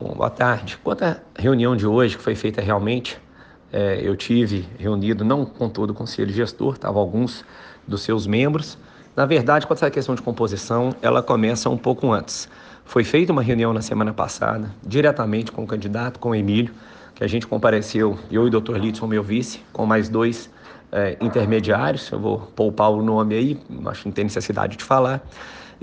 Bom, boa tarde. Quanto à reunião de hoje, que foi feita realmente, é, eu tive reunido não com todo o conselho gestor, estavam alguns dos seus membros. Na verdade, quanto à questão de composição, ela começa um pouco antes. Foi feita uma reunião na semana passada, diretamente com o candidato, com o Emílio, que a gente compareceu, eu e o doutor Litson, meu vice, com mais dois é, intermediários. Eu vou poupar o nome aí, acho que não tem necessidade de falar.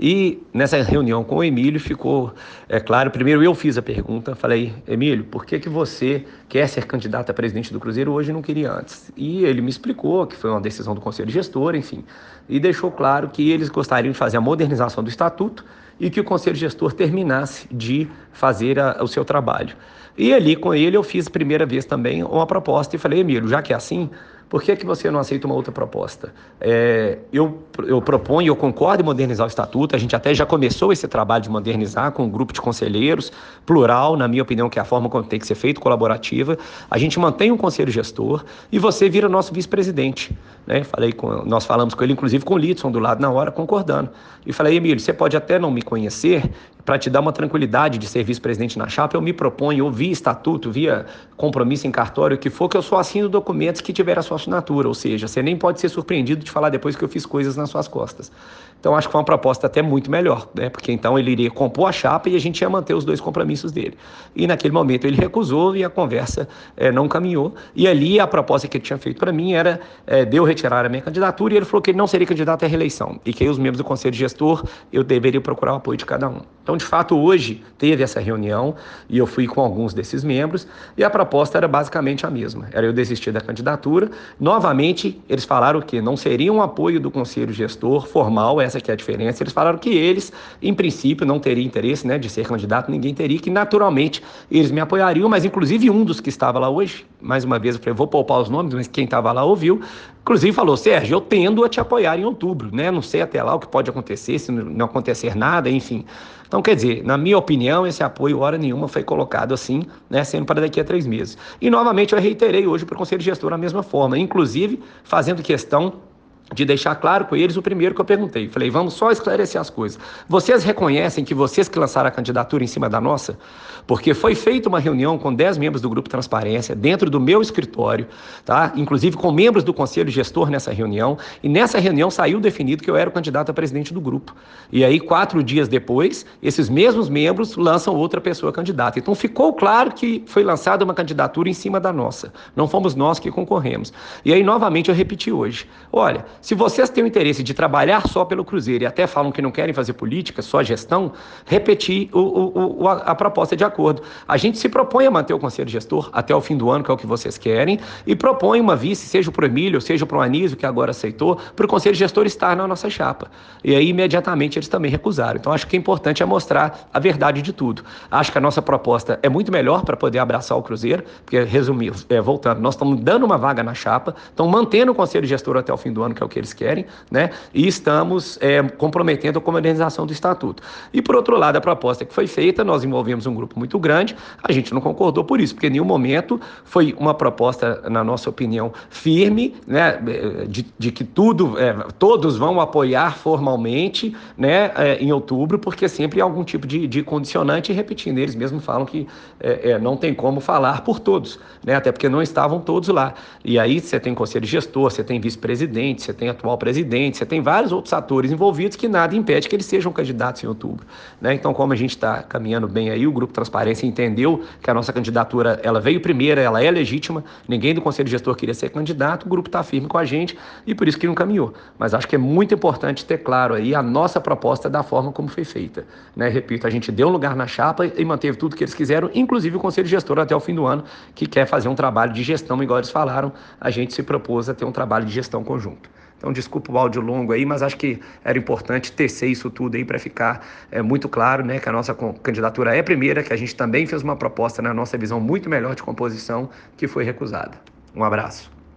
E nessa reunião com o Emílio ficou é claro, primeiro eu fiz a pergunta, falei, Emílio, por que, que você quer ser candidato a presidente do Cruzeiro hoje e não queria antes? E ele me explicou que foi uma decisão do Conselho Gestor, enfim, e deixou claro que eles gostariam de fazer a modernização do estatuto e que o Conselho Gestor terminasse de fazer a, o seu trabalho. E ali com ele eu fiz a primeira vez também uma proposta e falei, Emílio, já que é assim, por que, que você não aceita uma outra proposta? É, eu, eu proponho, eu concordo em modernizar o estatuto, a gente até já começou esse trabalho de modernizar com um grupo de conselheiros, plural, na minha opinião, que é a forma como tem que ser feito, colaborativa. A gente mantém um conselho gestor e você vira nosso vice-presidente. Né? Falei com, nós falamos com ele, inclusive com o Litson do lado na hora, concordando. E falei, Emílio, você pode até não me conhecer, para te dar uma tranquilidade de ser vice-presidente na chapa, eu me proponho, ou via estatuto, via compromisso em cartório, que for, que eu só assino documentos que tiver a sua assinatura, ou seja, você nem pode ser surpreendido de falar depois que eu fiz coisas nas suas costas. Então acho que foi uma proposta até muito melhor, né? porque então ele iria compor a chapa e a gente ia manter os dois compromissos dele. E naquele momento ele recusou e a conversa é, não caminhou. E ali a proposta que ele tinha feito para mim era é, de eu retirar a minha candidatura e ele falou que ele não seria candidato à reeleição e que aí os membros do conselho gestor eu deveria procurar o apoio de cada um. Então, de fato, hoje teve essa reunião e eu fui com alguns desses membros e a proposta era basicamente a mesma. Era eu desistir da candidatura. Novamente, eles falaram que não seria um apoio do conselho gestor formal, essa que é a diferença. Eles falaram que eles, em princípio, não teriam interesse né, de ser candidato, ninguém teria, que naturalmente eles me apoiariam, mas inclusive um dos que estava lá hoje, mais uma vez eu falei, vou poupar os nomes, mas quem estava lá ouviu, inclusive falou, Sérgio, eu tendo a te apoiar em outubro, né? Não sei até lá o que pode acontecer, se não acontecer nada, enfim. Então, quer dizer, na minha opinião, esse apoio, hora nenhuma, foi colocado assim, né, sendo para daqui a três meses. E, novamente, eu reiterei hoje para o Conselho Gestor da mesma forma, inclusive fazendo questão de deixar claro com eles o primeiro que eu perguntei. Falei, vamos só esclarecer as coisas. Vocês reconhecem que vocês que lançaram a candidatura em cima da nossa? Porque foi feita uma reunião com 10 membros do Grupo Transparência, dentro do meu escritório, tá? inclusive com membros do Conselho Gestor nessa reunião, e nessa reunião saiu definido que eu era o candidato a presidente do grupo. E aí, quatro dias depois, esses mesmos membros lançam outra pessoa candidata. Então ficou claro que foi lançada uma candidatura em cima da nossa. Não fomos nós que concorremos. E aí, novamente, eu repeti hoje. Olha, se vocês têm o interesse de trabalhar só pelo Cruzeiro e até falam que não querem fazer política, só gestão, repetir o, o, o, a, proposta de acordo. A gente se propõe a manter o conselho gestor até o fim do ano, que é o que vocês querem, e propõe uma vice, seja para o Emílio, seja para o Anísio, que agora aceitou, para o conselho gestor estar na nossa chapa. E aí, imediatamente, eles também recusaram. Então, acho que é importante é mostrar a verdade de tudo. Acho que a nossa proposta é muito melhor para poder abraçar o Cruzeiro, porque, resumir, é, voltando, nós estamos dando uma vaga na chapa, estamos mantendo o conselho gestor até o fim do ano, que é o que eles querem, né? E estamos é, comprometendo com a modernização do estatuto. E por outro lado, a proposta que foi feita, nós envolvemos um grupo muito grande, a gente não concordou por isso, porque em nenhum momento foi uma proposta, na nossa opinião, firme, né? De, de que tudo, é, todos vão apoiar formalmente, né? É, em outubro, porque sempre há algum tipo de, de condicionante, e repetindo, eles mesmos falam que é, é, não tem como falar por todos, né? Até porque não estavam todos lá. E aí você tem conselho gestor, você tem vice-presidente, você tem atual presidente, você tem vários outros atores envolvidos que nada impede que eles sejam candidatos em outubro. Né? Então, como a gente está caminhando bem aí, o Grupo Transparência entendeu que a nossa candidatura ela veio primeira, ela é legítima, ninguém do Conselho Gestor queria ser candidato, o grupo está firme com a gente e por isso que não caminhou. Mas acho que é muito importante ter claro aí a nossa proposta da forma como foi feita. Né? Repito, a gente deu lugar na chapa e manteve tudo que eles quiseram, inclusive o Conselho Gestor até o fim do ano, que quer fazer um trabalho de gestão, igual eles falaram, a gente se propôs a ter um trabalho de gestão conjunto. Então, desculpa o áudio longo aí, mas acho que era importante tecer isso tudo aí para ficar é, muito claro né, que a nossa candidatura é primeira, que a gente também fez uma proposta na nossa visão muito melhor de composição que foi recusada. Um abraço.